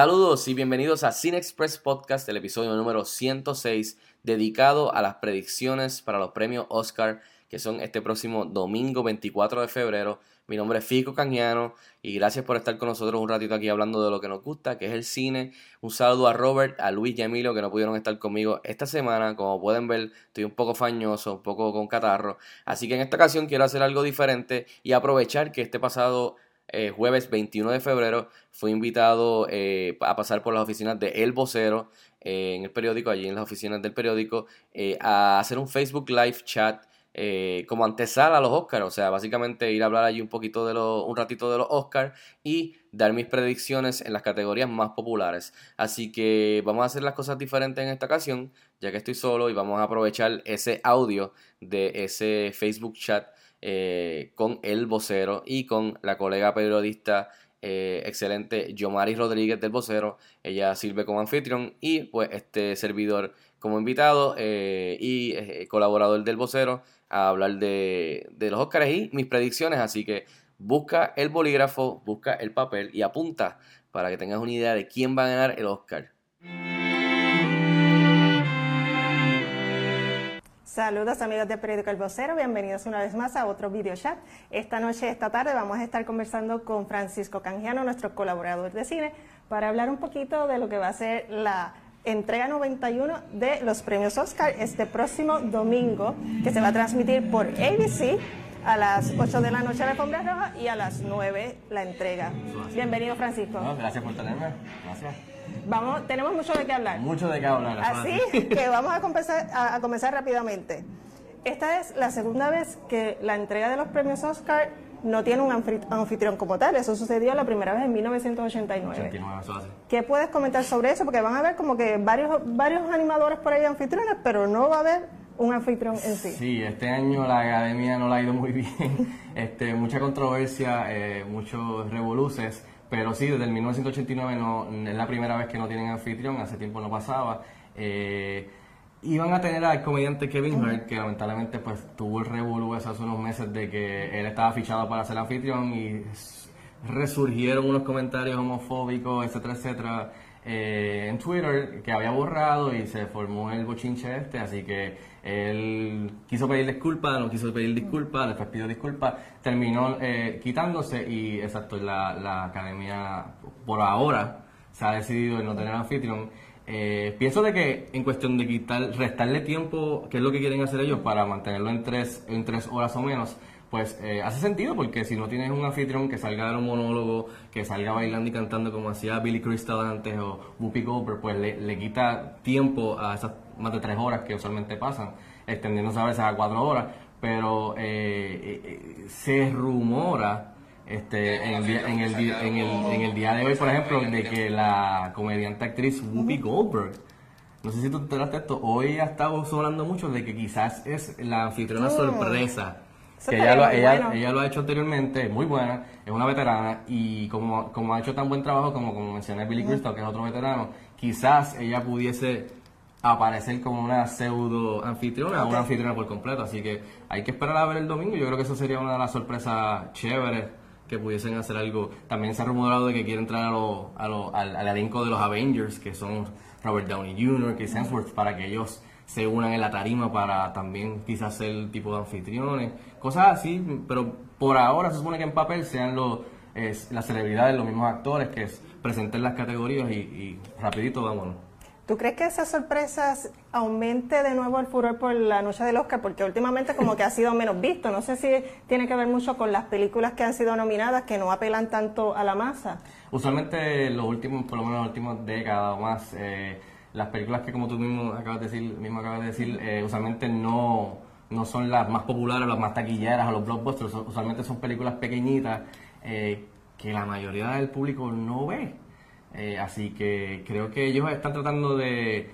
Saludos y bienvenidos a Cine Express Podcast, el episodio número 106, dedicado a las predicciones para los premios Oscar, que son este próximo domingo 24 de febrero. Mi nombre es Fico Cañano y gracias por estar con nosotros un ratito aquí hablando de lo que nos gusta, que es el cine. Un saludo a Robert, a Luis y a Emilio que no pudieron estar conmigo esta semana. Como pueden ver, estoy un poco fañoso, un poco con catarro. Así que en esta ocasión quiero hacer algo diferente y aprovechar que este pasado eh, jueves 21 de febrero fui invitado eh, a pasar por las oficinas de El Vocero eh, en el periódico, allí en las oficinas del periódico, a hacer un Facebook Live chat como antesala a los Oscars, o sea, básicamente ir a hablar allí un poquito de los, un ratito de los Oscars y dar mis predicciones en las categorías más populares. Así que vamos a hacer las cosas diferentes en esta ocasión, ya que estoy solo y vamos a aprovechar ese audio de ese Facebook chat eh, con el vocero y con la colega periodista eh, excelente Yomari Rodríguez del vocero. Ella sirve como anfitrión y pues este servidor como invitado eh, y colaborador del vocero a hablar de, de los Óscares y mis predicciones. Así que busca el bolígrafo, busca el papel y apunta para que tengas una idea de quién va a ganar el Oscar. Saludos amigos de Periódico El Vocero, bienvenidos una vez más a otro video chat. Esta noche, esta tarde, vamos a estar conversando con Francisco Canjiano, nuestro colaborador de cine, para hablar un poquito de lo que va a ser la entrega 91 de los premios Oscar este próximo domingo, que se va a transmitir por ABC a las 8 de la noche la alfombra roja y a las 9 la entrega. Bienvenido Francisco. gracias por tenerme. Gracias. Vamos, tenemos mucho de qué hablar. Mucho de qué hablar. Así que vamos a comenzar, a, a comenzar rápidamente. Esta es la segunda vez que la entrega de los premios Oscar no tiene un anfitrión como tal. Eso sucedió la primera vez en 1989. 89, eso hace. ¿Qué puedes comentar sobre eso? Porque van a haber como que varios, varios animadores por ahí anfitriones, pero no va a haber un anfitrión en sí. Sí, este año la academia no la ha ido muy bien. Este, mucha controversia, eh, muchos revoluces, pero sí, desde el 1989 no, es la primera vez que no tienen anfitrión, hace tiempo no pasaba. Eh, iban a tener al comediante Kevin Hart, que lamentablemente pues tuvo el revolú hace unos meses de que él estaba fichado para ser anfitrión y resurgieron unos comentarios homofóbicos, etcétera, etcétera, eh, en Twitter que había borrado y se formó el bochinche este, así que él quiso pedir disculpas, no quiso pedir disculpas, después pidió disculpas, terminó eh, quitándose y exacto, la, la academia por ahora se ha decidido en no tener anfitrión. Eh, pienso de que en cuestión de quitar, restarle tiempo, que es lo que quieren hacer ellos para mantenerlo en tres, en tres horas o menos, pues eh, hace sentido porque si no tienes un anfitrión que salga dar un monólogo, que salga bailando y cantando como hacía Billy Crystal antes o Whoopi Goldberg, pues le, le quita tiempo a esas más de tres horas que usualmente pasan, extendiéndose a veces a cuatro horas, pero eh, eh, se rumora este, en, el día, en, el día, en, el, en el día de hoy, por ejemplo, de que la comediante actriz Whoopi Goldberg, no sé si tú te enteraste esto, hoy ha estado sonando mucho de que quizás es la anfitriona Mm. sorpresa. Que ella lo, muy ella, bueno. ella lo ha hecho anteriormente, muy buena, es una veterana y como, como ha hecho tan buen trabajo como, como mencioné Billy Crystal, que es otro veterano, quizás ella pudiese aparecer como una pseudo anfitriona o una anfitriona por completo. Así que hay que esperar a ver el domingo. Yo creo que eso sería una de las sorpresas chéveres que pudiesen hacer algo. También se ha rumorado de que quiere entrar a lo- a lo- al, al elenco de los Avengers, que son Robert Downey Jr., Chris Hemsworth, para que ellos se unan en la tarima para también quizás ser tipo de anfitriones. Cosas así, pero por ahora se supone que en papel sean los, es, las celebridades, los mismos actores que es- presenten las categorías y, y rapidito vámonos. ¿Tú crees que esas sorpresas aumente de nuevo el furor por la noche del Oscar? Porque últimamente como que ha sido menos visto. No sé si tiene que ver mucho con las películas que han sido nominadas que no apelan tanto a la masa. Usualmente los últimos, por lo menos las últimas décadas o más, eh, las películas que como tú mismo acabas de decir, mismo acabas de decir eh, usualmente no, no son las más populares, las más taquilleras o los blockbusters, usualmente son películas pequeñitas eh, que la mayoría del público no ve. Eh, así que creo que ellos están tratando de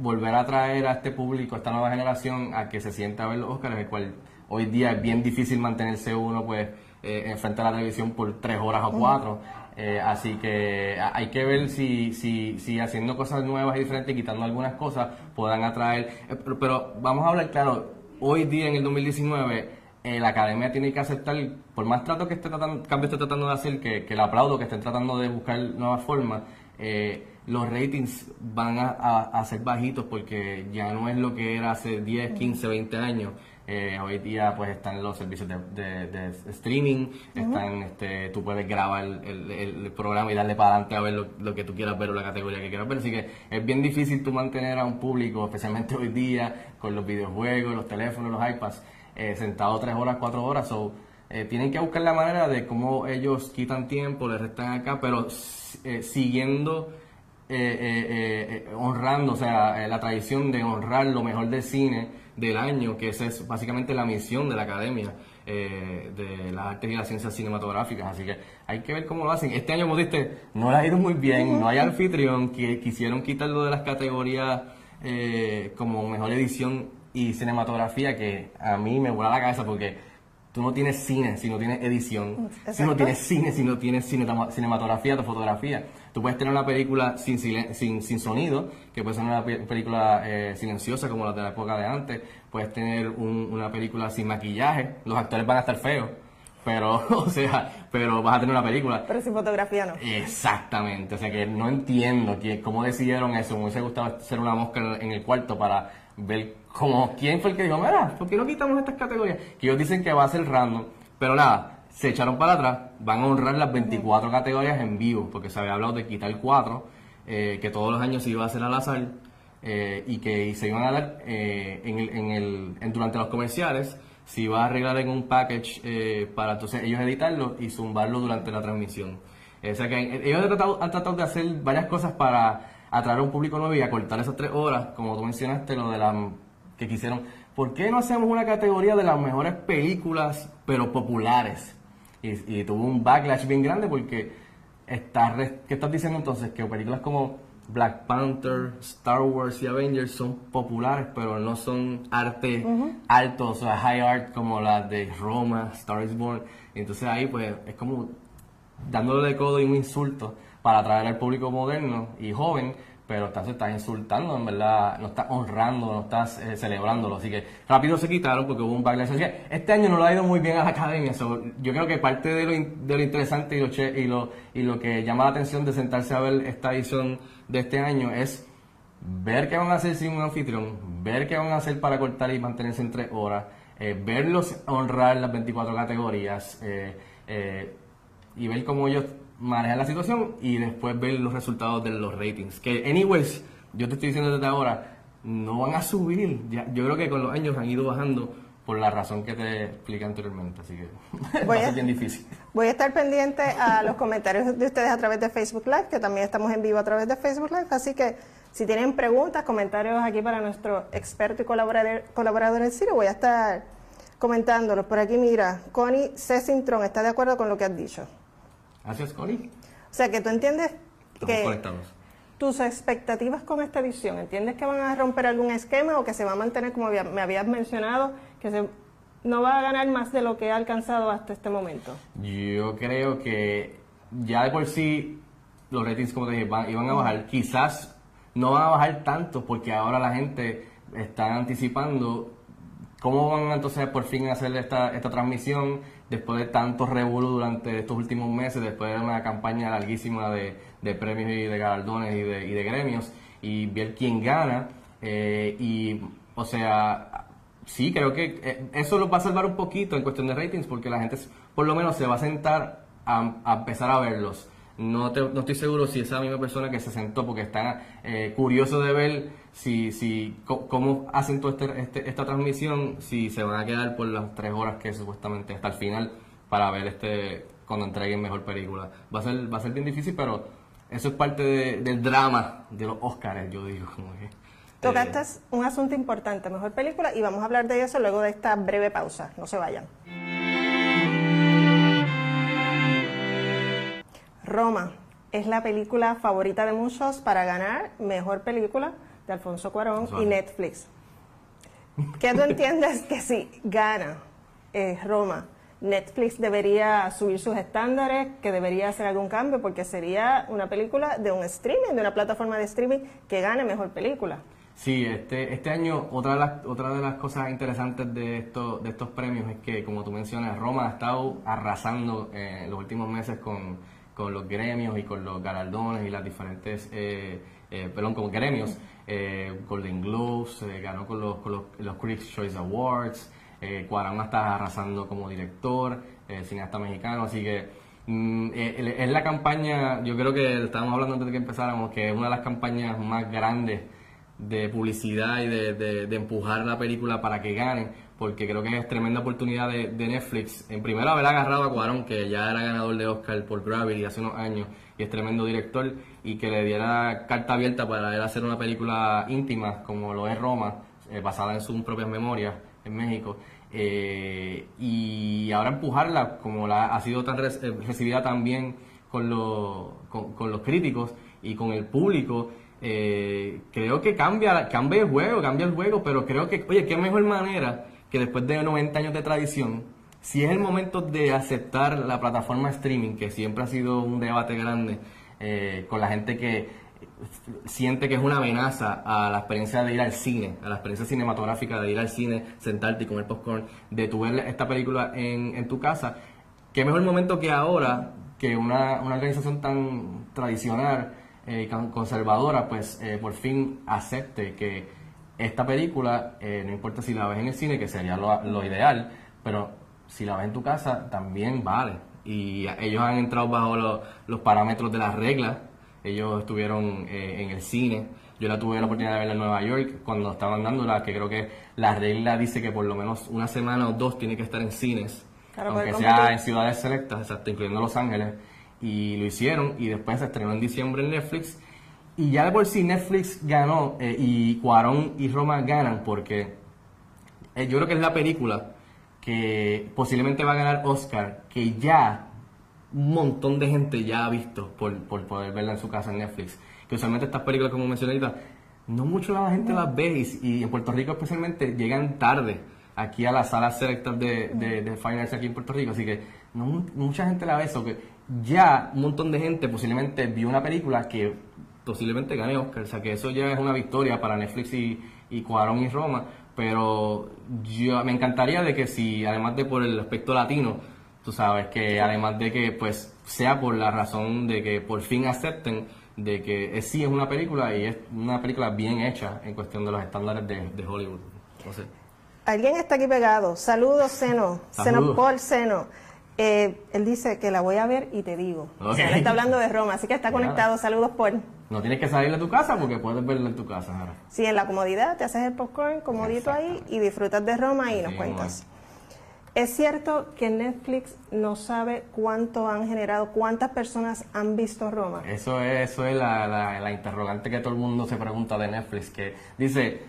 volver a traer a este público, a esta nueva generación, a que se sienta a ver los Oscars, el cual hoy día es bien difícil mantenerse uno pues eh, frente a la televisión por tres horas o cuatro. Eh, así que hay que ver si, si, si haciendo cosas nuevas y diferentes, quitando algunas cosas, puedan atraer. eh, pero, pero vamos a hablar claro, hoy día en el 2019 eh, la academia tiene que aceptar, por más trato que esté tratando, cambio esté tratando de hacer, que, que le aplaudo, que estén tratando de buscar nuevas formas, eh, los ratings van a, a- a ser bajitos porque ya no es lo que era hace 10, 15, 20 años. Eh, hoy día pues están los servicios de, de- de streaming, están, este, tú puedes grabar el, el- el programa y darle para adelante a ver lo, lo que tú quieras ver o la categoría que quieras ver. Así que es bien difícil tú mantener a un público, especialmente hoy día, con los videojuegos, los teléfonos, los iPads, eh, sentado tres horas, cuatro horas. So, eh, tienen que buscar la manera de cómo ellos quitan tiempo, le restan acá, pero eh, siguiendo honrando, o sea, la tradición de honrar lo mejor del cine del año, que esa es básicamente la misión de la Academia eh, de las Artes y las Ciencias Cinematográficas. Así que hay que ver cómo lo hacen. Este año, como diste, no le ha ido muy bien, no hay anfitrión, que quisieron quitarlo de las categorías eh, como mejor edición y cinematografía, que a mí me vuela la cabeza porque tú no tienes cine si no tienes edición, si Exacto. no tienes cine si no tienes cinema- cinematografía, tu fotografía. Tú puedes tener una película sin, sin, sin sonido, que puede ser una pe- película eh, silenciosa como la de la época de antes. Puedes tener un- una película sin maquillaje. Los actores van a estar feos, pero, o sea, pero vas a tener una película. Pero sin fotografía no. Exactamente, o sea que no entiendo que, cómo decidieron eso. Me hubiese gustado hacer una mosca en el cuarto para ver cómo, quién fue el que dijo, mira, ¿por qué no quitamos estas categorías? Que ellos dicen que va a ser random, pero nada, se echaron para atrás, van a honrar las 24 categorías en vivo, porque se había hablado de quitar 4, eh, que todos los años se iba a hacer al azar, eh, y que se iban a dar eh, en el, en el, en- durante los comerciales, se iba a arreglar en un package eh, para entonces ellos editarlo y zumbarlo durante la transmisión. O sea que ellos han tratado, han tratado de hacer varias cosas para atraer a un público nuevo y acortar esas tres horas, como tú mencionaste, lo de la que quisieron. ¿Por qué no hacemos una categoría de las mejores películas, pero populares? Y, y tuvo un backlash bien grande porque está, ¿qué estás diciendo entonces? Que películas como Black Panther, Star Wars y Avengers son populares, pero no son arte alto, o sea, high art como las de Roma, Star is Born. Entonces ahí pues es como dándole de codo y un insulto para atraer al público moderno y joven, pero estás, estás insultando, en verdad, no estás honrando, no estás eh, celebrándolo. Así que rápido se quitaron porque hubo un backlash. Este año no lo ha ido muy bien a la academia. yo creo que parte de lo, de lo interesante y lo, y, lo, y lo que llama la atención de sentarse a ver esta edición de este año es ver qué van a hacer sin un anfitrión, ver qué van a hacer para cortar y mantenerse en tres horas, eh, verlos honrar las 24 categorías eh, eh, y ver cómo ellos manejan la situación y después ver los resultados de los ratings. Que, anyways, yo te estoy diciendo desde ahora, no van a subir. Ya, yo creo que con los años han ido bajando por la razón que te expliqué anteriormente, así que Voy va a ser bien difícil. Voy a estar pendiente a los comentarios de ustedes a través de Facebook Live, que también estamos en vivo a través de Facebook Live. Así que si tienen preguntas, comentarios aquí para nuestro experto y colaborador, colaborador en cine, voy a estar comentándolos. Por aquí, mira, Connie Cessintron está de acuerdo con lo que has dicho. Gracias, Connie. O sea, que tú entiendes Estamos que conectados. tus expectativas con esta edición, ¿entiendes que van a romper algún esquema o que se va a mantener como había- me habías mencionado, que se, no va a ganar más de lo que ha alcanzado hasta este momento? Yo creo que ya de por sí los ratings, como te dije, van- iban a bajar. Quizás no van a bajar tanto porque ahora la gente está anticipando cómo van entonces por fin a hacer esta, esta transmisión después de tanto revuelo durante estos últimos meses, después de una campaña larguísima de, de premios y de galardones y de, y de gremios y ver quién gana. eh, y, o sea, sí, creo que eh, eso lo va a salvar un poquito en cuestión de ratings porque la gente por lo menos se va a sentar a, a empezar a verlos. No, te- no estoy seguro si esa misma persona que se sentó porque está eh, curioso de ver si, si cómo hacen toda este- este- esta transmisión, si se van a quedar por las tres horas que supuestamente hasta el final para ver este cuando entreguen mejor película. Va a ser, va a ser bien difícil, pero eso es parte de- del drama de los Oscars, yo digo. Como que, Tocaste eh, un asunto importante, mejor película, y vamos a hablar de eso luego de esta breve pausa. No se vayan. Roma, es la película favorita de muchos para ganar mejor película de Alfonso Cuarón y. Netflix. ¿Qué tú entiendes que si gana eh, Roma, Netflix debería subir sus estándares, que debería hacer algún cambio, porque sería una película de un streaming, de una plataforma de streaming que gane mejor película? Sí, este, este año otra de, las, otra de las cosas interesantes de, esto, de estos premios es que, como tú mencionas, Roma ha estado arrasando eh, en los últimos meses con, con los gremios y con los galardones y las diferentes, eh, eh, perdón, con gremios, eh, Golden Globes, eh, ganó con los, con los, los Critics' Choice Awards, eh, Cuarón está arrasando como director, cineasta mexicano, así que mm, es la campaña, yo creo que estábamos hablando antes de que empezáramos, que es una de las campañas más grandes de publicidad y de, de- de empujar la película para que ganen, porque creo que es tremenda oportunidad de, de Netflix. En primero haber agarrado a Cuarón, que ya era ganador de Oscar por Gravity hace unos años y es tremendo director, y que le diera carta abierta para él hacer una película íntima como lo es Roma, eh, basada en sus propias memorias en México. Eh, y ahora empujarla, como la, ha sido tan eh, recibida también con, los con, con los críticos y con el público, eh, creo que cambia, cambia el juego, cambia el juego, pero creo que, oye, qué mejor manera que después de 90 años de tradición, si es el momento de aceptar la plataforma streaming, que siempre ha sido un debate grande eh, con la gente que siente que es una amenaza a la experiencia de ir al cine, a la experiencia cinematográfica de ir al cine, sentarte y comer popcorn, de tu ver esta película en, en tu casa, qué mejor momento que ahora que una, una organización tan tradicional eh, conservadora, pues eh, por fin acepte que esta película, eh, no importa si la ves en el cine, que sería lo, lo ideal, pero si la ves en tu casa, también vale. Y ellos han entrado bajo lo- los parámetros de las reglas. Ellos estuvieron eh, en el cine. Yo la tuve la oportunidad de verla en Nueva York cuando estaban dándola, que creo que la regla dice que por lo menos una semana o dos tiene que estar en cines. Aunque sea en ciudades selectas, exacto, incluyendo Los Ángeles. Y lo hicieron y después se estrenó en diciembre en Netflix. Y ya de por sí Netflix ganó eh, y Cuarón y Roma ganan porque eh, yo creo que es la película que posiblemente va a ganar Oscar, que ya un montón de gente ya ha visto por, por poder verla en su casa en Netflix. Que usualmente estas películas, como mencioné ahorita, no mucho la gente las ve y, en Puerto Rico especialmente llegan tarde aquí a las salas selectas de, de, de aquí en Puerto Rico, así que mucha gente la ve eso, que ya un montón de gente posiblemente vio una película que posiblemente gane Oscar, o sea que eso ya es una victoria para Netflix y, y Cuarón y Roma, pero yo me encantaría de que si además de por el aspecto latino, tú sabes que además de que pues sea por la razón de que por fin acepten de que es, sí es una película y es una película bien hecha en cuestión de los estándares de, de Hollywood. Entonces, Alguien está aquí pegado. Saludos, Seno. Seno. Paul Seno. Eh, él dice que la voy a ver y te digo. O sea, Ok. él está hablando de Roma, así que está conectado. Saludos, Paul. No tienes que salir de tu casa porque puedes verla en tu casa. ahora. Sí, en la comodidad, te haces el popcorn comodito ahí y disfrutas de Roma y nos Sí, cuentas. Es cierto que Netflix no sabe cuánto han generado, cuántas personas han visto Roma. Eso es, eso es la, la, la interrogante que todo el mundo se pregunta de Netflix, que dice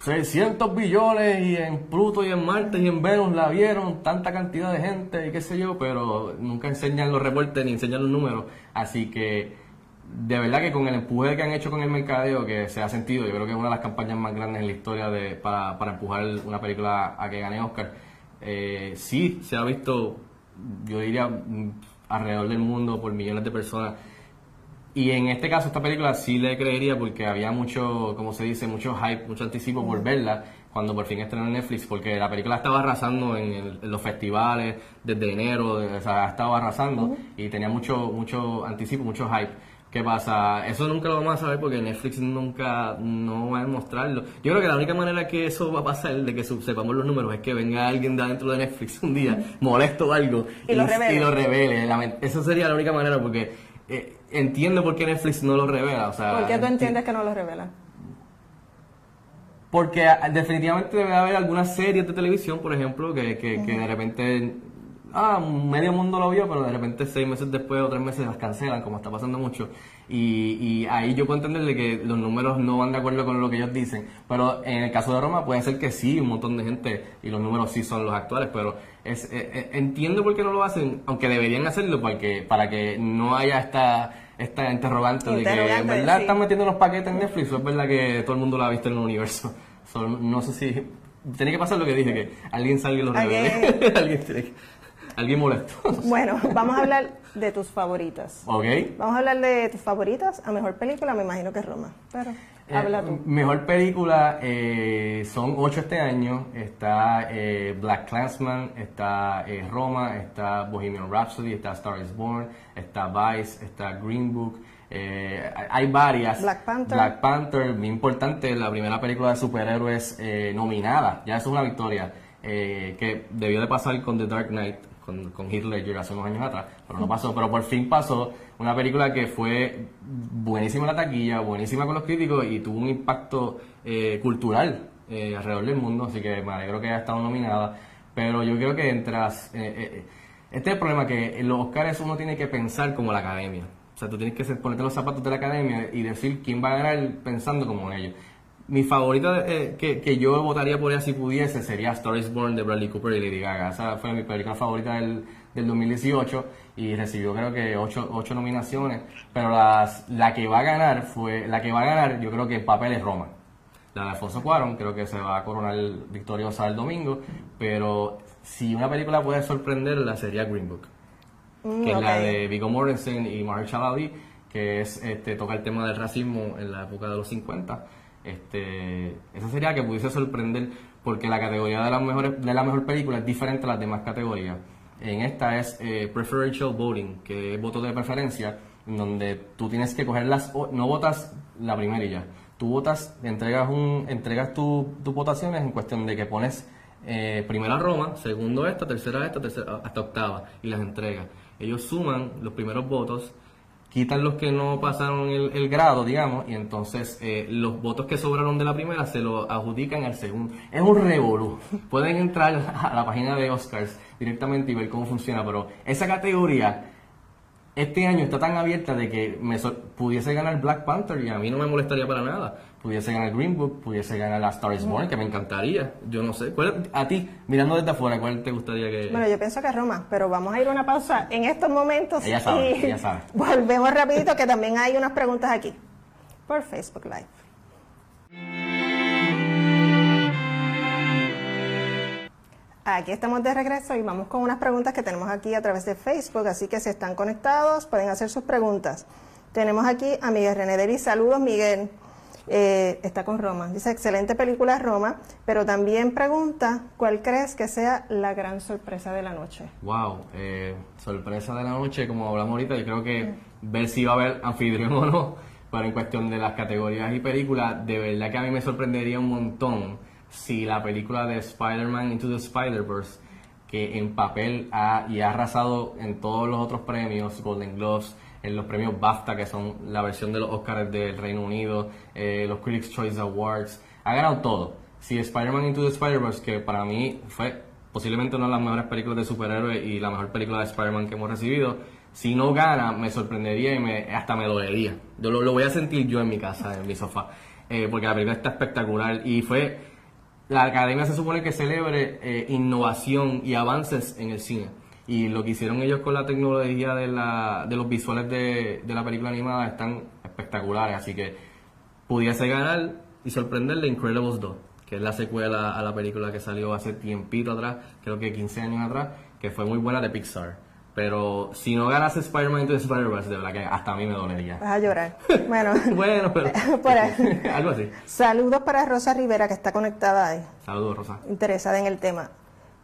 600 billones y en Pluto y en Marte y en Venus la vieron tanta cantidad de gente y qué sé yo, pero nunca enseñan los reportes ni enseñan los números. Así que de verdad que con el empuje que han hecho con el mercadeo que se ha sentido, yo creo que es una de las campañas más grandes en la historia de, para, para empujar una película a que gane Oscar. Eh, sí, se ha visto, yo diría, mm, alrededor del mundo por millones de personas. Y en este caso, esta película sí le creería porque había mucho, como se dice, mucho hype, mucho anticipo por verla cuando por fin estrenó en Netflix, porque la película estaba arrasando en, el- en los festivales desde enero, de- o sea, estaba arrasando y tenía mucho, mucho anticipo, mucho hype. ¿Qué pasa? Eso nunca lo vamos a saber porque Netflix nunca no va a mostrarlo. Yo creo que la única manera que eso va a pasar, de que sepamos los números, es que venga alguien de adentro de Netflix un día, molesto o algo, Y lo revele. y lo revele. Lament- Esa sería la única manera porque eh, entiendo por qué Netflix no lo revela. O sea, ¿Por qué tú enti- entiendes que no lo revelan? Porque ah, definitivamente debe haber algunas series de televisión, por ejemplo, que, que, que de repente ah, medio mundo lo vio, pero de repente seis meses después o tres meses las cancelan, como está pasando mucho. Y, y ahí yo puedo entender de que los números no van de acuerdo con lo que ellos dicen. Pero en el caso de Roma puede ser que sí, un montón de gente, y los números sí son los actuales, pero es, eh, eh, entiendo por qué no lo hacen, aunque deberían hacerlo porque, para que no haya esta, esta interrogante, de que Interrogante, en verdad sí. están metiendo los paquetes en Netflix, o es verdad que todo el mundo lo ha visto en el universo. So, no sé si... Tiene que pasar lo que dije, que alguien salga y lo revele. Alguien, tiene que- alguien molesto. Bueno, vamos a hablar de tus favoritas. ¿Ok? Vamos a hablar de tus favoritas. A mejor película, me imagino que es Roma. Pero habla Eh, tú. Mejor película, eh, son ocho este año. Está eh, Black Clansman, está eh, Roma, está Bohemian Rhapsody, está Star is Born, está Vice, está Green Book. eh, hay varias. Black Panther. Black Panther, muy importante, la primera película de superhéroes eh, nominada. Ya eso es una victoria. eh, que debió de pasar con The Dark Knight, con, con Heath Ledger hace unos años atrás, pero no pasó. Pero por fin pasó. Una película que fue buenísima en la taquilla, buenísima con los críticos y tuvo un impacto eh, cultural eh, alrededor del mundo. Así que me alegro que haya estado nominada. Pero yo creo que entras. eh, eh, este es el problema, que en los Oscars uno tiene que pensar como la academia. O sea, tú tienes que ponerte los zapatos de la academia y decir quién va a ganar pensando como ellos. Mi favorita eh, que, que yo votaría por ella si pudiese sería Star is Born de Bradley Cooper y Lady Gaga. Esa fue mi película favorita del, del 2018 y recibió creo que ocho, ocho nominaciones. Pero las, la que va a ganar fue, la que va a ganar yo creo que el papel es Roma. La de Alfonso Cuarón creo que se va a coronar victoriosa el domingo, pero si una película puede sorprenderla sería Green Book Mm, que es la de Viggo Mortensen y Mahershala Ali, que es este toca el tema del racismo en la época de los 50. Este, esa sería que pudiese sorprender porque la categoría de las mejores de la mejor película es diferente a las demás categorías. En esta es eh, preferential voting, que es voto de preferencia, en donde tú tienes que coger las no votas la primera y ya. Tú votas, entregas entregas tu- tus votaciones en cuestión de que pones eh, primera Roma, segundo esta, tercera esta, tercera, hasta octava, y las entrega. Ellos suman los primeros votos, quitan los que no pasaron el, grado, digamos, y entonces eh, los votos que sobraron de la primera se los adjudican al segundo. Es un revolú. Pueden entrar a la página de Oscars directamente y ver cómo funciona, pero esa categoría este año está tan abierta de que me pudiese ganar Black Panther y a mí no me molestaría para nada. Pudiese ganar Green Book, pudiese ganar A Star is Born, que me encantaría. Yo no sé. ¿Cuál- a ti, mirando desde afuera, ¿cuál te gustaría que.? Bueno, yo pienso que Roma, pero vamos a ir a una pausa en estos momentos Ella sabe, y ella sabe. volvemos rapidito que también hay unas preguntas aquí por Facebook Live. Aquí estamos de regreso y vamos con unas preguntas que tenemos aquí a través de Facebook, así que si están conectados pueden hacer sus preguntas. Tenemos aquí a Miguel René Delis. Saludos, Miguel. Eh, está con Roma. Dice, excelente película Roma, pero también pregunta, ¿cuál crees que sea la gran sorpresa de la noche? Wow, eh, sorpresa de la noche, como hablamos ahorita, yo creo que ver si va a haber anfitrión o no, pero en cuestión de las categorías y películas, de verdad que a mí me sorprendería un montón si la película de Spider-Man Into the Spider-Verse, que en papel ha, y ha arrasado en todos los otros premios, Golden Globes, en los premios BAFTA, que son la versión de los Oscars del Reino Unido, eh, los Critics' Choice Awards, ha ganado todo. Si Spider-Man Into the Spider-Verse, que para mí fue posiblemente una de las mejores películas de superhéroes y la mejor película de Spider-Man que hemos recibido, si no gana, me sorprendería y me, hasta me dolería. Yo lo, lo voy a sentir yo en mi casa, en mi sofá, eh, porque la película está espectacular y fue... La academia se supone que celebre eh, innovación y avances en el cine. Y lo que hicieron ellos con la tecnología de, la, de los visuales de, de la película animada están espectaculares. Así que pudiese ganar y sorprenderle Incredibles 2, que es la secuela a la película que salió hace tiempito atrás, creo que 15 años atrás, que fue muy buena de Pixar. Pero si no ganase Spider-Man Into Spider-Verse, de verdad que hasta a mí me dolería. Vas a llorar. Bueno, bueno, pero... Por algo así. saludos para Rosa Rivera que está conectada ahí, Saludos, Rosa. interesada en el tema.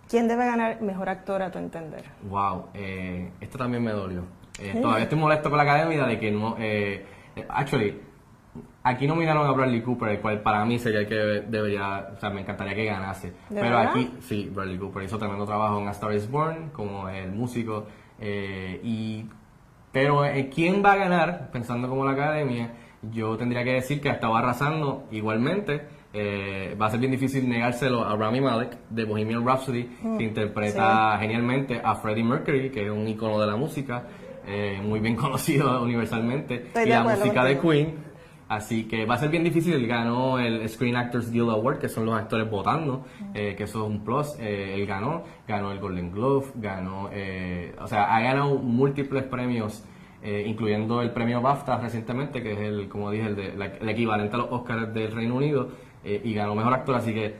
¿Quién debe ganar mejor actor a tu entender? Wow, eh, esto también me dolió. Eh, todavía estoy molesto con la academia de que no. Eh, eh, actually, aquí nominaron a Bradley Cooper, el cual para mí sería el que debería. O sea, me encantaría que ganase. ¿De Pero verdad? aquí, sí, Bradley Cooper hizo tremendo trabajo en A Star is Born, como el músico. eh, y pero eh, quién va a ganar, pensando como la academia, yo tendría que decir que estaba arrasando igualmente Eh, va a ser bien difícil negárselo a Rami Malek de Bohemian Rhapsody, que interpreta genialmente a Freddie Mercury, que es un icono de la música, eh, muy bien conocido universalmente, Estoy y la acuerdo música de. Queen. Así que va a ser bien difícil. Él ganó el Screen Actors Guild Award, que son los actores votando, eh, que eso es un plus. Eh, él ganó, ganó el Golden Globe, ganó, eh, o sea, ha ganado múltiples premios, incluyendo el premio BAFTA recientemente, que es el, como dije, el, de- la- el equivalente a los Oscars del Reino Unido, eh, y ganó mejor actor. Así que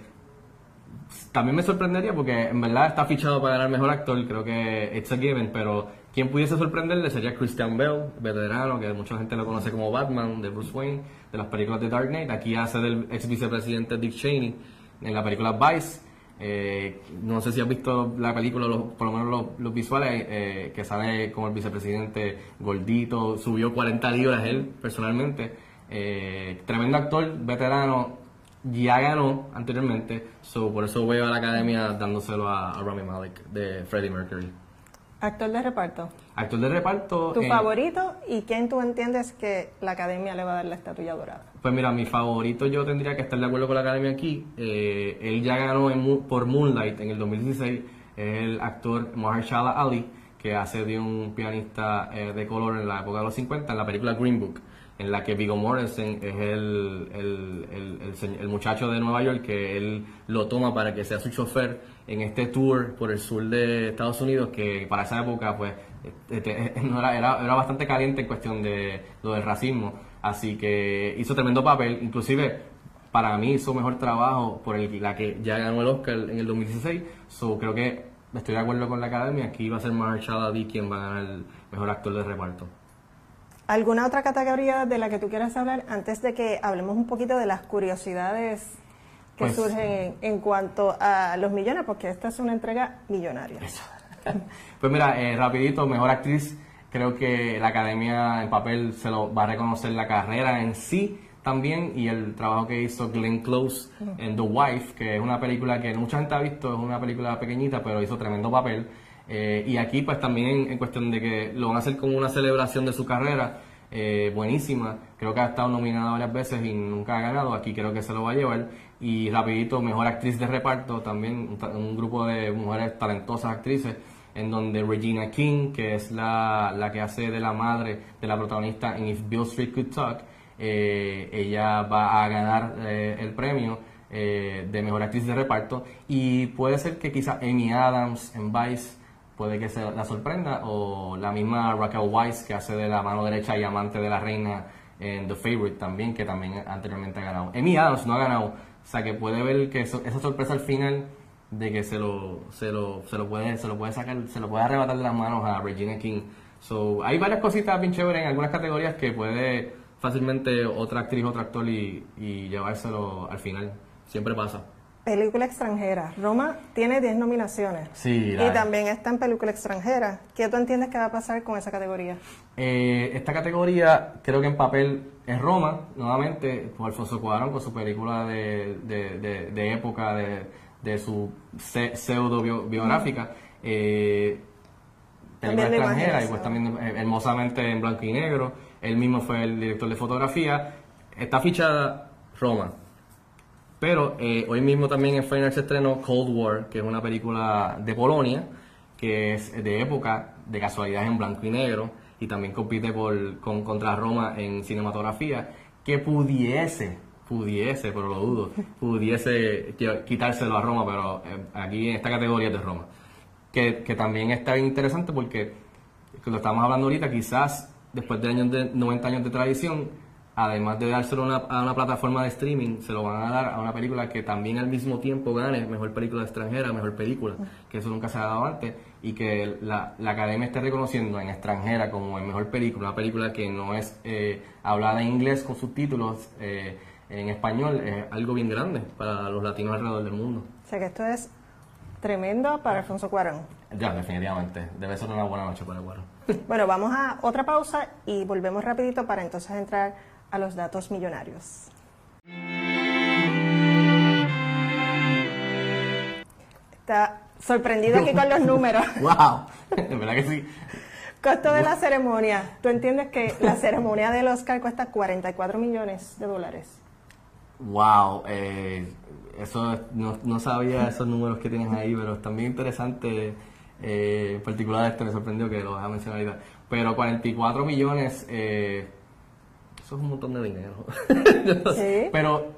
también me sorprendería porque en verdad está fichado para ganar mejor actor, creo que it's a given, pero quien pudiese sorprenderle sería Christian Bell, veterano, que mucha gente lo conoce como Batman, de Bruce Wayne, de las películas de Dark Knight. Aquí hace del ex vicepresidente Dick Cheney en la película Vice. Eh, no sé si has visto la película, por lo menos los, visuales, eh, que sale como el vicepresidente gordito, subió 40 libras él personalmente. Tremendo actor, veterano, ya ganó anteriormente, so, por eso veo a la academia dándoselo a, a Rami Malek de Freddie Mercury. Actor de reparto. Actor de reparto. ¿Tu eh, favorito y quién tú entiendes que la academia le va a dar la estatuilla dorada? Pues mira, mi favorito yo tendría que estar de acuerdo con la academia aquí. Eh, él ya ganó en por Moonlight en el 2016. Es el actor Mahershala Ali, que hace de un pianista eh, de color en la época de los 50 en la película Green Book, en la que Viggo Mortensen es el, el, el, el muchacho de Nueva York que él lo toma para que sea su chofer en este tour por el sur de Estados Unidos, que para esa época pues este, no era, era, bastante caliente en cuestión de lo del racismo. Así que hizo tremendo papel, inclusive para mí hizo mejor trabajo por el, la que ya ganó el Oscar en el 2016. So, creo que estoy de acuerdo con la academia, aquí va a ser Mahershala Ali quien va a ganar el mejor actor de reparto. ¿Alguna otra categoría de la que tú quieras hablar antes de que hablemos un poquito de las curiosidades que Pues- surgen en, en cuanto a los millones? Porque esta es una entrega millonaria. Pues mira, eh, rapidito, mejor actriz, creo que la academia en papel se lo va a reconocer la carrera en sí también y el trabajo que hizo Glenn Close en The Wife, que es una película que mucha gente ha visto, es una película pequeñita, pero hizo tremendo papel. Eh, y aquí pues también en cuestión de que lo van a hacer como una celebración de su carrera, eh, buenísima. Creo que ha estado nominada varias veces y nunca ha ganado. Aquí creo que se lo va a llevar. Y rapidito, mejor actriz de reparto también, un, grupo de mujeres talentosas actrices, en donde Regina King, que es la, la que hace de la madre de la protagonista en If Bill Street Could Talk, eh, ella va a ganar el premio de mejor actriz de reparto. Y puede ser que quizá Amy Adams en Vice puede que se la sorprenda, o la misma Raquel Weisz, que hace de la mano derecha y amante de la reina en The Favorite también, que también anteriormente ha ganado. Amy Adams no ha ganado, o sea que puede ver que esa sorpresa al final de que se lo, se lo, se lo puede, se lo puede sacar, se lo puede arrebatar de las manos a Regina King. So, hay varias cositas bien chéveres en algunas categorías que puede fácilmente otra actriz, otro actor y, y llevárselo al final. Siempre pasa. Película extranjera. Roma tiene 10 nominaciones. Sí, Y también está en película extranjera. ¿Qué tú entiendes que va a pasar con esa categoría? Eh, esta categoría creo que en papel es Roma, nuevamente, por Alfonso Cuarón con su película de, de, de- de época, de, de su se- pseudo bio- biográfica. Eh, película extranjera, y pues también eh, hermosamente en blanco y negro. Él mismo fue el director de fotografía. Está fichada Roma. Pero eh, hoy mismo también en Final se estrenó Cold War, que es una película de Polonia, que es de época, de casualidad en blanco y negro, y también compite con, contra Roma en cinematografía, que pudiese, pudiese, pero lo dudo, pudiese qui- quitárselo a Roma, pero eh, aquí en esta categoría de Roma. Que, también está interesante porque, que lo estamos hablando ahorita, quizás después de años de 90 años de tradición, además de dárselo a una, a una plataforma de streaming, se lo van a dar a una película que también al mismo tiempo gane mejor película extranjera, mejor película, que eso nunca se ha dado antes, y que la, la academia esté reconociendo en extranjera como en mejor película, una película que no es eh, hablada en inglés con subtítulos eh, en español, es algo bien grande para los latinos alrededor del mundo. O sea que esto es tremendo para Alfonso Cuarón. Ya, definitivamente, debe ser una buena noche para Guaro. Bueno, vamos a otra pausa y volvemos rapidito para entonces entrar a los datos millonarios. Está sorprendido aquí con los números. ¡Wow! De verdad que sí. Costo de la ceremonia. ¿Tú entiendes que la ceremonia del Oscar cuesta 44 millones de dólares? Wow, eh, eso no, no sabía esos números que tienes ahí, pero están bien interesantes. Eh, en particular este me sorprendió que lo vas a mencionar ahorita. Pero 44 millones, eh, eso es un montón de dinero. Sí. Pero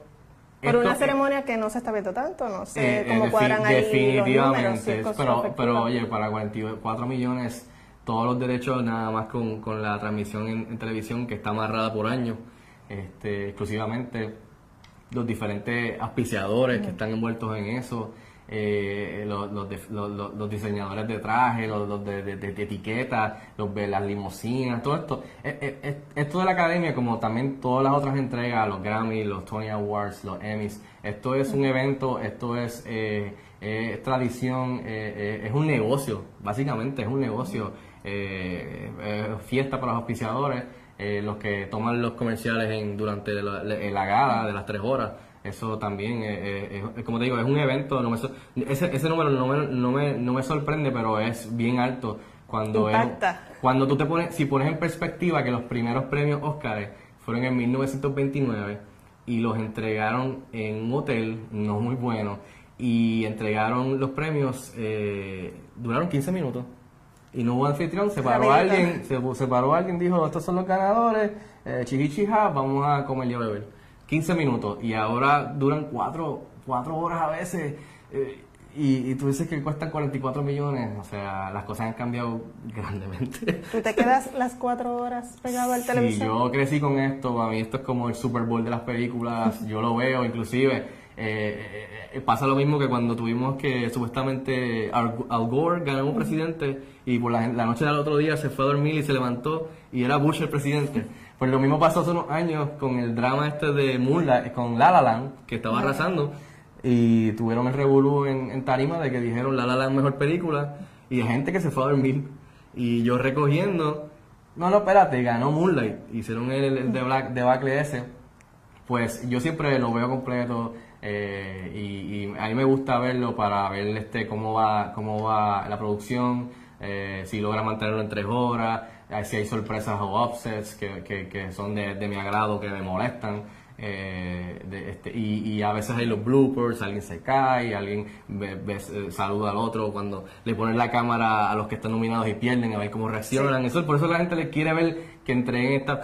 Por una ceremonia que no se está viendo tanto, no sé eh, cómo eh, cuadran ahí los definitivamente. números. es cosa pero, pero oye, para 44 millones, todos los derechos nada más con, con la transmisión en, en televisión que está amarrada por año, este, exclusivamente los diferentes auspiciadores que están envueltos en eso, eh, los, los, de- los- diseñadores de trajes, los, de, de- etiquetas, los de las limusinas, todo esto. Eh, eh, eh, esto de la academia, como también todas las otras entregas, los Grammy, los Tony Awards, los Emmys, esto es un evento, esto es, eh, es tradición, eh, eh, es un negocio, básicamente es un negocio, eh, eh, fiesta para los auspiciadores eh, los que toman los comerciales en, durante la, la- la gala de las tres horas. Eso también, eh, eh, es- como te digo, es un evento. No me so- ese, ese número no me, no, me, no me sorprende, pero es bien alto. Cuando, es- cuando tú te pones, si pones en perspectiva que los primeros premios Óscar fueron en 1929 y los entregaron en un hotel no muy bueno y entregaron los premios, eh, duraron 15 minutos y no hubo anfitrión, se paró alguien, se, se paró alguien, dijo, estos son los ganadores, eh, chihichija, vamos a comer y a beber. 15 minutos y ahora duran 4, cuatro horas a veces. eh, y, y tú dices que cuestan 44 millones, o sea, las cosas han cambiado grandemente. ¿Tú te quedas las cuatro horas pegado al Sí, televisor? yo crecí con esto, para mí esto es como el Super Bowl de las películas, yo lo veo inclusive. eh, eh, pasa lo mismo que cuando tuvimos que supuestamente Al, Al Gore ganó un presidente y por la, la noche del otro día se fue a dormir y se levantó y era Bush el presidente. Pues lo mismo pasó hace unos años con el drama este de Moonlight, con La La Land, que estaba arrasando. Y tuvieron el revolú en, en Tarima de que dijeron La La Land mejor película. Y hay gente que se fue a dormir. Y yo recogiendo no no espérate ganó Moonlight hicieron el, el de Black debacle ese. Pues yo siempre lo veo completo eh, y, y a mí me gusta verlo para ver este cómo va cómo va la producción eh, si logra mantenerlo en tres horas si hay sorpresas o upsets que, que, que son de, de mi agrado que me molestan eh, de este, y, y a veces hay los bloopers, alguien se cae, alguien eh, saluda al otro cuando le ponen la cámara a los que están nominados y pierden, a ver cómo reaccionan. Eso, por eso la gente le quiere ver que entreguen estas,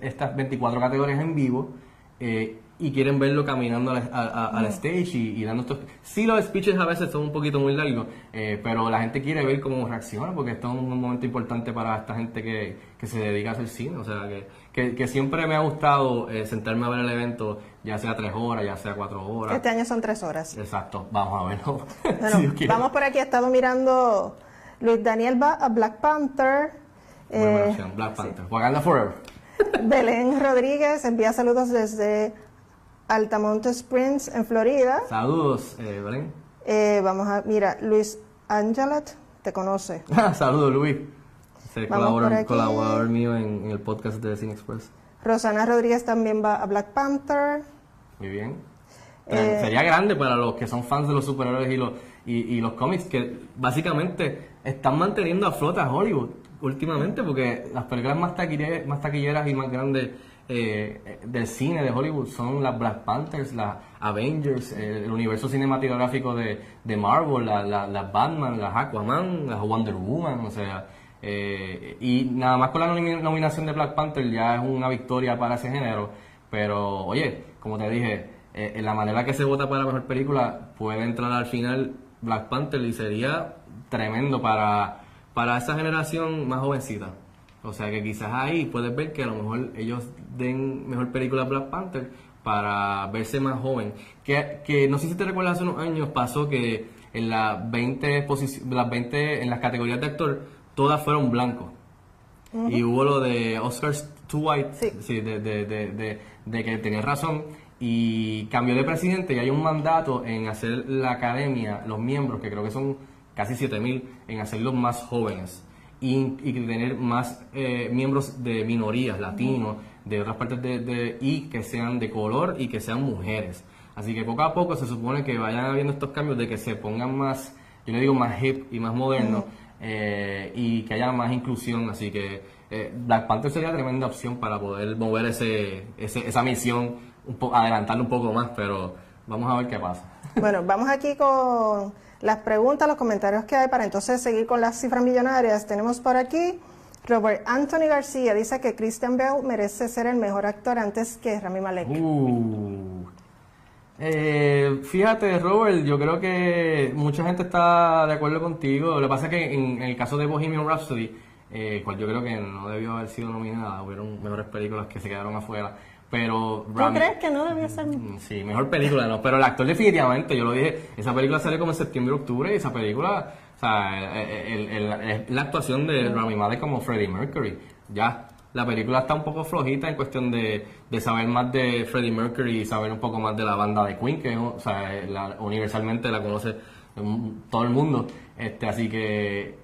estas 24 categorías en vivo eh, y quieren verlo caminando al, a- a- stage y, y dando estos... Sí, los speeches a veces son un poquito muy largos, eh, pero la gente quiere ver cómo reacciona porque esto es un momento importante para esta gente que, que se dedica a hacer cine. O sea, que, que, que siempre me ha gustado eh, sentarme a ver el evento, ya sea tres horas, ya sea cuatro horas. Este año son tres horas. Exacto, vamos a verlo. Bueno, Si vamos por aquí, he estado mirando Luis Daniel va a Black Panther. Muy buena eh, opción, Black Panther. Wakanda Forever. Belén Rodríguez envía saludos desde Altamonte Springs, en Florida. Saludos, eh, Belén. Eh, vamos a, mira, Luis Angelet te conoce. Saludos, Luis. Vamos colaborador, colaborador mío en, en el podcast de Cine Express. Rosana Rodríguez también va a Black Panther. Muy bien. Eh, Sería grande para los que son fans de los superhéroes y los, y, y los cómics, que básicamente están manteniendo a flota Hollywood últimamente, porque las películas más taquilleras, más taquilleras y más grandes eh, del cine de Hollywood son las Black Panthers, las Avengers, eh, el universo cinematográfico de, de Marvel, la- la- las Batman, las Aquaman, las Wonder Woman, o sea, eh, y nada más con la nomi- nominación de Black Panther ya es una victoria para ese género, pero oye, como te dije, eh, en la manera que se vota para mejor película puede entrar al final Black Panther y sería tremendo para, para esa generación más jovencita. O sea que quizás ahí puedes ver que a lo mejor ellos den mejor película Black Panther para verse más joven. Que, que no sé si te recuerdas hace unos años pasó que en las 20 posici- las 20 en las categorías de actor todas fueron blancos. Y hubo lo de Oscars Too White, Sí. de, de, de, de, de que tenías razón, y cambió de presidente y hay un mandato en hacer la academia, los miembros, que creo que son casi 7000, en hacerlos más jóvenes y, y tener más eh, miembros de minorías, latinos, de otras partes de, de- y que sean de color y que sean mujeres. Así que poco a poco se supone que vayan habiendo estos cambios de que se pongan más, yo le digo más hip y más moderno eh, y que haya más inclusión. Así que eh, Black Panther sería tremenda opción para poder mover ese, ese- esa misión un adelantarlo un poco más, pero vamos a ver qué pasa. Bueno, vamos aquí con las preguntas, los comentarios que hay para entonces seguir con las cifras millonarias. Tenemos por aquí Robert Anthony García dice que Christian Bale merece ser el mejor actor antes que Rami Malek. Uh. Eh, fíjate, Robert, yo creo que mucha gente está de acuerdo contigo. Lo que pasa es que en, en el caso de Bohemian Rhapsody, eh, cual yo creo que no debió haber sido nominada, hubieron mejores películas que se quedaron afuera. Pero ¿Tú Rami- crees que no debió ser? Mm, Sí, mejor película, no. Pero el actor definitivamente, yo lo dije, esa película sale como en septiembre, octubre, y esa película, o sea, el- el- el- la actuación de Rami Malek como Freddie Mercury. Ya, la película está un poco flojita en cuestión de, de saber más de Freddie Mercury y saber un poco más de la banda de Queen, que o sea, la- universalmente la conoce mm, todo el mundo. Este, así que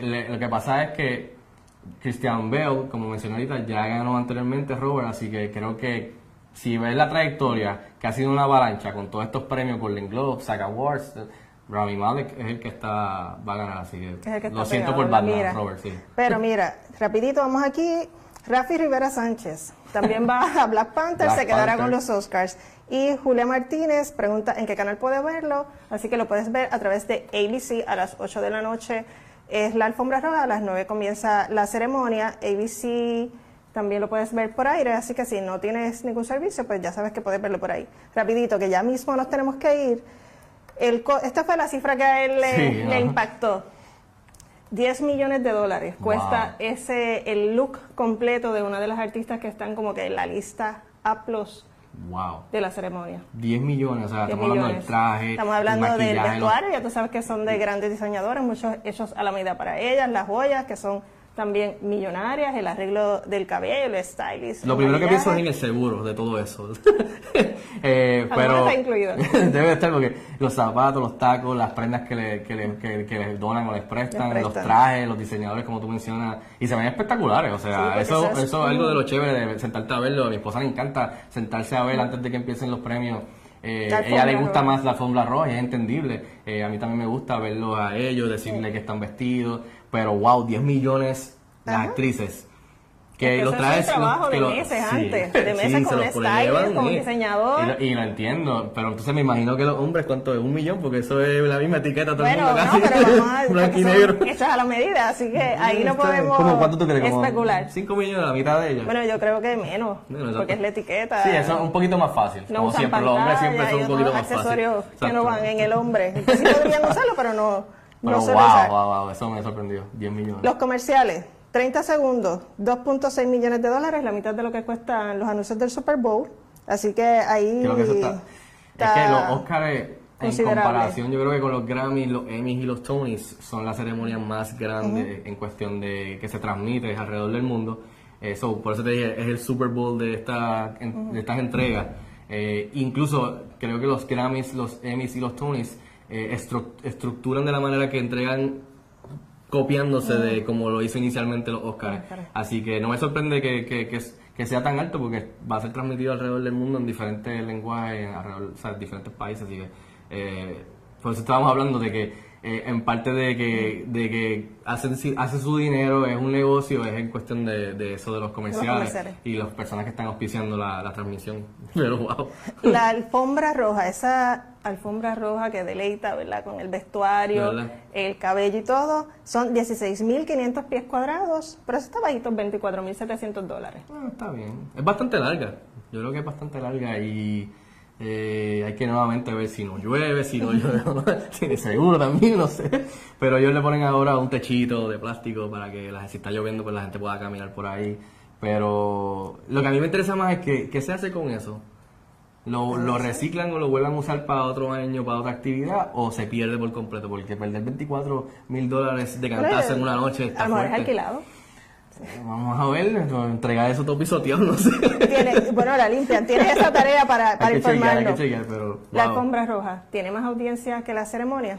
le- lo que pasa es que Christian Bale, como mencioné ahorita, ya ganó anteriormente Robert, así que creo que si ves la trayectoria, que ha sido una avalancha con todos estos premios, Golden Globe, SAG Awards, Rami Malek es el que está va a ganar, así que, Es el que lo siento pegado por Batman, mira. Robert, sí. Pero mira, rapidito, vamos aquí. Rafi Rivera Sánchez también va a Black Panther, Black se quedará Panther. con los Oscars. Y Julia Martínez pregunta en qué canal puede verlo, así que lo puedes ver a través de ABC a las 8 de la noche. Es la alfombra roja, a las 9 comienza la ceremonia. ABC también lo puedes ver por aire, así que si no tienes ningún servicio, pues ya sabes que puedes verlo por ahí. Rapidito, que ya mismo nos tenemos que ir. El co- esta fue la cifra que a él le, Sí, le ajá. impactó. 10 millones de dólares cuesta Wow. ese el look completo de una de las artistas que están como que en la lista A plus Wow. de la ceremonia. 10 millones, o sea, 10 estamos hablando del traje, Estamos hablando del vestuario, ya tú sabes que son de grandes diseñadores, muchos hechos a la medida para ellas, las joyas que son también millonarias, el arreglo del cabello, el stylist. Lo primero que pienso es en el seguro de todo eso. eh, ¿A pero está incluido? debe estar porque los zapatos, los tacos, las prendas que le, que le, que, que les donan o les prestan, Les los trajes, los diseñadores como tú mencionas, y se ven espectaculares. O sea, eso, eso es algo de lo chévere de sentarte a verlo. A mi esposa le encanta sentarse a ver antes de que empiecen los premios. Eh, La ella le gusta roja. más la alfombra roja, es entendible. Eh, a mí también me gusta verlos a ellos, decirle que están vestidos. Pero wow, 10 millones las Ajá. actrices. Es Que que es un trabajo que de lo- meses antes, de meses se con stylist, con un sí. diseñador. Y lo, y lo entiendo, pero entonces me imagino que los hombres, ¿cuánto es? Un millón, porque eso es la misma etiqueta todo Bueno, el mundo no, casi. pero vamos a Blanco y negro. hechas a la medida, así que ahí no podemos ¿Cómo, ¿Cuánto tú crees? Como especular. 5 millones, la mitad de ellas. Bueno, yo creo que menos, Bueno, porque es la etiqueta. Sí, eso es un poquito más fácil. no como usan siempre, los hombres siempre pantalla son un poquito más fáciles. accesorios que no van en el hombre. Que sí podrían usarlo, pero no, no Pero wow, wow, wow, eso me sorprendió. 10 millones. Los comerciales, 30 segundos, 2.6 millones de dólares, la mitad de lo que cuestan los anuncios del Super Bowl. Así que ahí Creo que eso está. está es que los Oscars, en comparación, yo creo que con los Grammys, los Emmys y los Tonys son las ceremonias más grandes en cuestión de que se transmite alrededor del mundo. Eso, por eso te dije, es el Super Bowl de, esta, en- de estas entregas. Eh, incluso creo que los Grammys, los Emmys y los Tonys eh, estru- estructuran de la manera que entregan copiándose de como lo hizo inicialmente los Oscars. Oscars. Así que no me sorprende que, que, que, que sea tan alto porque va a ser transmitido alrededor del mundo en diferentes lenguajes, en alrededor, o sea, en diferentes países. Así que, eh, por eso estábamos hablando de que eh, en parte de que, de que hacen, si- hace su dinero, es un negocio, es en cuestión de, de eso de los comerciales, comerciales. y las personas que están auspiciando la, la transmisión. Pero wow. La alfombra roja, esa alfombra roja que deleita, ¿verdad? Con el vestuario, ¿Verdad? el cabello y todo, son 16.500 pies cuadrados, pero eso está bajito, 24.700 dólares. Bueno, está bien. Es bastante larga. Yo creo que es bastante larga y eh, hay que nuevamente ver si no llueve, si no llueve, si de seguro también, no sé. Pero ellos le ponen ahora un techito de plástico para que la, si está lloviendo pues la gente pueda caminar por ahí. Pero lo que a mí me interesa más es que, ¿qué se hace con eso? ¿Lo, ¿Lo reciclan o lo vuelvan a usar para otro año, para otra actividad? ¿O se pierde por completo? Porque perder 24 mil dólares de cantarse en una noche está A lo mejor es fuerte. alquilado. Vamos a ver, entregar eso todo pisoteado, no sé. Tiene, bueno, la limpian. Tienes esa tarea para, para hay que chequear, hay que chequear, pero... La alfombra roja, ¿tiene más audiencia que la ceremonia?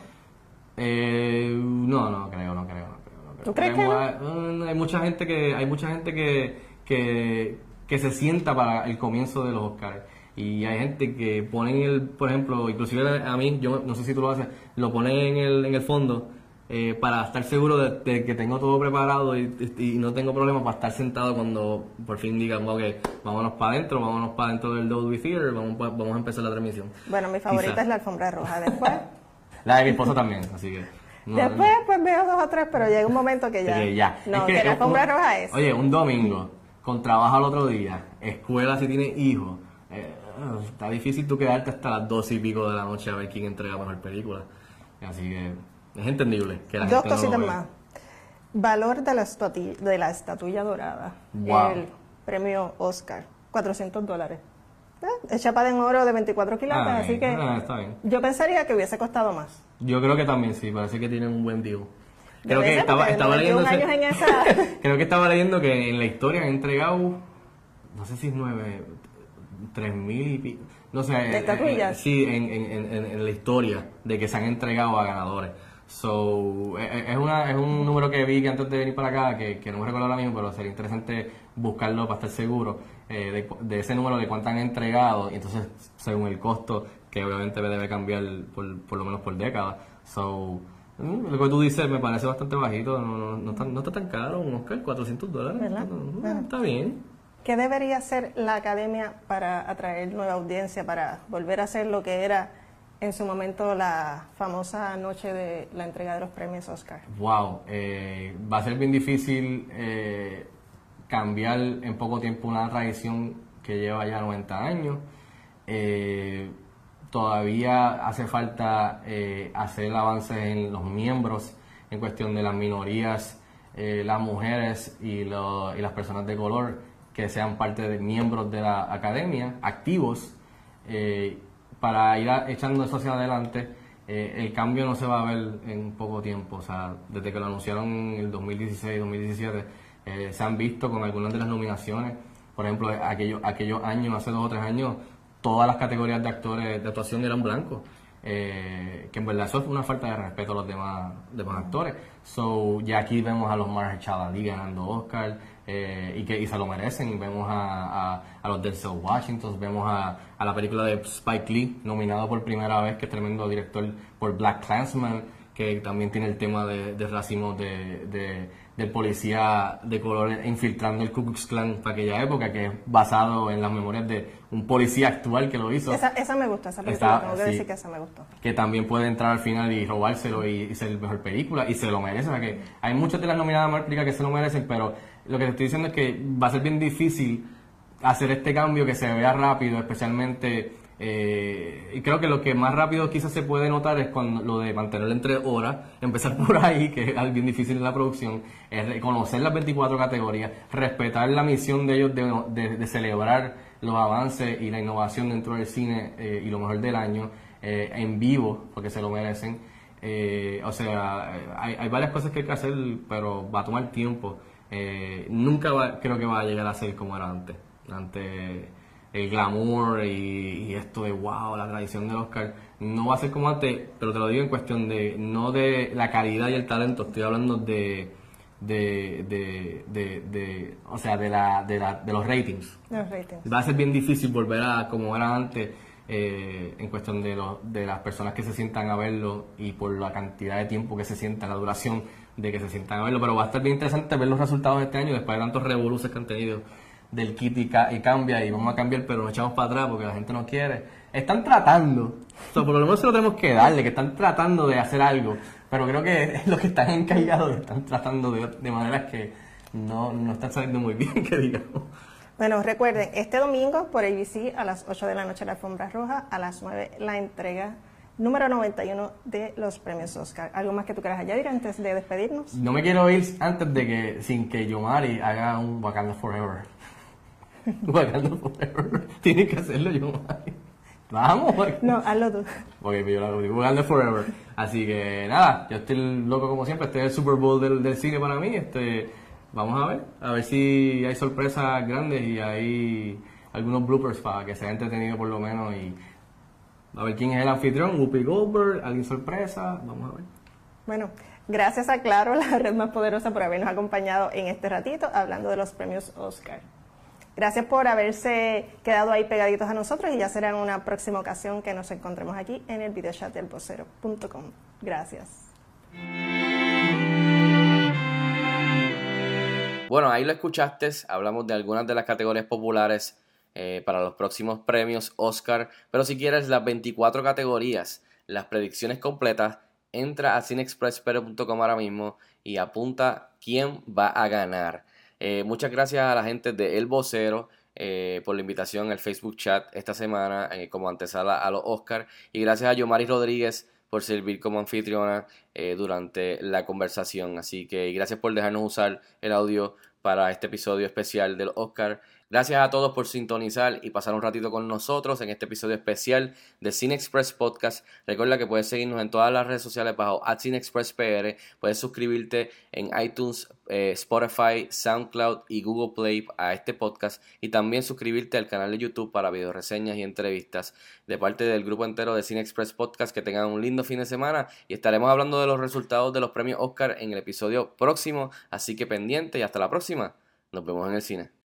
Eh, no, no creo, no creo, no creo. no creo. ¿Tú crees que Hay- mm, Hay mucha gente que, hay mucha gente que, que, que se sienta para el comienzo de los Oscars. Y hay gente que ponen el, por ejemplo, inclusive a mí, yo no sé si tú lo haces, lo ponen en el, en el fondo eh, para estar seguro de, de que tengo todo preparado y, y no tengo problemas para estar sentado cuando por fin digan, ok, vámonos para adentro, vámonos para adentro del Dolby Theater, vamos, pa- vamos a empezar la transmisión. Bueno, mi favorita Quizá. es la alfombra roja. Después, La de mi esposa también, así que... no- después pues veo dos o tres, pero llega un momento que ya. ya. No, Es que, la alfombra roja es. Oye, un domingo, con trabajo al otro día, escuela si tienes hijos, eh, está difícil tú quedarte hasta las dos y pico de la noche a ver quién entrega mejor película. Así que es entendible que la Dos gente cositas más. Valor de la, estati- de la estatuilla dorada. Wow. El premio Oscar. 400 dólares. Eh, Es chapada en oro de 24 quilates, Ah, así que Ah, está bien. yo pensaría que hubiese costado más. Yo creo que también sí, parece que tienen un buen deal. Creo que estaba, estaba 91 leyendo. esa- creo que estaba leyendo que en la historia han entregado, no sé si es nueve, tres mil y pi- no sé. ¿De eh, estatuillas? eh, sí, en, en, en, en la historia de que se han entregado a ganadores. So, eh, eh, es, una, es un número que vi que antes de venir para acá, que, que no me recuerdo ahora mismo, pero sería interesante buscarlo para estar seguro eh, de, de ese número de cuánto han entregado, y entonces según el costo, que obviamente debe cambiar por, por lo menos por década. So, mm, lo que tú dices me parece bastante bajito, no, no, no, está, no está tan caro, un Oscar, 400 dólares. No, no, está bien. ¿Qué debería hacer la academia para atraer nueva audiencia, para volver a ser lo que era en su momento la famosa noche de la entrega de los premios Oscar? Wow, eh, va a ser bien difícil eh, cambiar en poco tiempo una tradición que lleva ya 90 años. Eh, todavía hace falta hacer avances en los miembros, en cuestión de las minorías, las mujeres y, y las personas de color que sean parte de miembros de la academia, activos, para ir echando eso hacia adelante. eh, el cambio no se va a ver en poco tiempo, o sea, desde que lo anunciaron en el 2016-2017, eh, se han visto con algunas de las nominaciones, por ejemplo, aquellos, aquellos años, hace dos o tres años, todas las categorías de actores de actuación eran blancos. Eh, que en verdad eso es una falta de respeto a los demás, demás actores. So, ya aquí vemos a los Mahershala Ali ganando Oscar eh, y que y se lo merecen. Vemos a, a, a los Denzel Washington, vemos a, a la película de Spike Lee nominado por primera vez, que es tremendo director por Black Clansman, que también tiene el tema de, de racismo de- del policía de color infiltrando el Ku Klux Klan para aquella época, que es basado en las memorias de un policía actual que lo hizo Esa, esa me gustó, esa película, Está- tengo que sí. decir que esa me gustó. que también puede entrar al final y robárselo y, y ser mejor película y se lo merece. O sea que hay muchas de las nominadas a mejor película que se lo merecen, pero lo que te estoy diciendo es que va a ser bien difícil hacer este cambio que se vea rápido, especialmente. Eh, y creo que lo que más rápido quizás se puede notar es con lo de mantenerlo entre horas, empezar por ahí, que es bien difícil en la producción, es reconocer las 24 categorías, respetar la misión de ellos de, celebrar los avances y la innovación dentro del cine eh, y lo mejor del año eh, en vivo, porque se lo merecen. Eh, o sea, hay, varias cosas que hay que hacer, pero va a tomar tiempo. Nunca va- creo que va a llegar a ser como era antes. Antes el glamour y, y esto de wow, la tradición del Oscar. No va a ser como antes, pero te lo digo en cuestión de, no de la calidad y el talento, estoy hablando de, de, de, de, de- o sea, de, la, de, la, de los ratings Los ratings. va a ser bien difícil volver a como era antes eh, en cuestión de, de las personas que se sientan a verlo y por la cantidad de tiempo que se sienta, la duración de que se sientan a verlo, pero va a estar bien interesante ver los resultados de este año después de tantos revoluciones que han tenido del kit y, ca- y cambia y vamos a cambiar pero nos echamos para atrás porque la gente no quiere están tratando o sea, por lo menos se lo tenemos que darle que están tratando de hacer algo pero creo que los que están encargados están tratando de, de maneras que no, no están saliendo muy bien que digamos Bueno, recuerden, este domingo por ABC a las 8 de la noche la alfombra roja, a las 9 la entrega número 91 de los premios Oscar. ¿Algo más que tú quieras añadir antes de despedirnos? No me quiero ir antes de que, sin que Yomari haga un Wakanda Forever. Wakanda Forever. Tiene que hacerlo Yomari. Vamos. No, hazlo tú. Ok, pero yo lo hago. Wakanda Forever. Así que nada, yo estoy loco como siempre. Este es el Super Bowl del, del cine para mí. Este, vamos a ver. A ver si hay sorpresas grandes y hay algunos bloopers para que sea entretenido por lo menos. Y a ver quién es el anfitrión. Whoopi Goldberg, alguien sorpresa. Vamos a ver. Bueno, gracias a Claro, la red más poderosa, por habernos acompañado en este ratito hablando de los premios Oscar. Gracias por haberse quedado ahí pegaditos a nosotros y ya será en una próxima ocasión que nos encontremos aquí en el videochat del vocero.com. Gracias. Bueno, ahí lo escuchaste, hablamos de algunas de las categorías populares eh, para los próximos premios Oscar, pero si quieres las 24 categorías, las predicciones completas, entra a cinexpresspero.com ahora mismo y apunta quién va a ganar. Eh, muchas gracias a la gente de El Vocero. Eh, por la invitación al Facebook chat esta semana eh, como antesala a los Oscar y gracias a Yomari Rodríguez por servir como anfitriona durante la conversación así que gracias por dejarnos usar el audio para este episodio especial del Oscar Gracias a todos por sintonizar y pasar un ratito con nosotros en este episodio especial de Cine Express Podcast. Recuerda que puedes seguirnos en todas las redes sociales bajo PR. Puedes suscribirte en iTunes, eh, Spotify, SoundCloud y Google Play a este podcast. Y también suscribirte al canal de YouTube para video reseñas y entrevistas de parte del grupo entero de Cine Express Podcast. Que tengan un lindo fin de semana y estaremos hablando de los resultados de los premios Oscar en el episodio próximo. Así que pendiente y hasta la próxima. Nos vemos en el cine.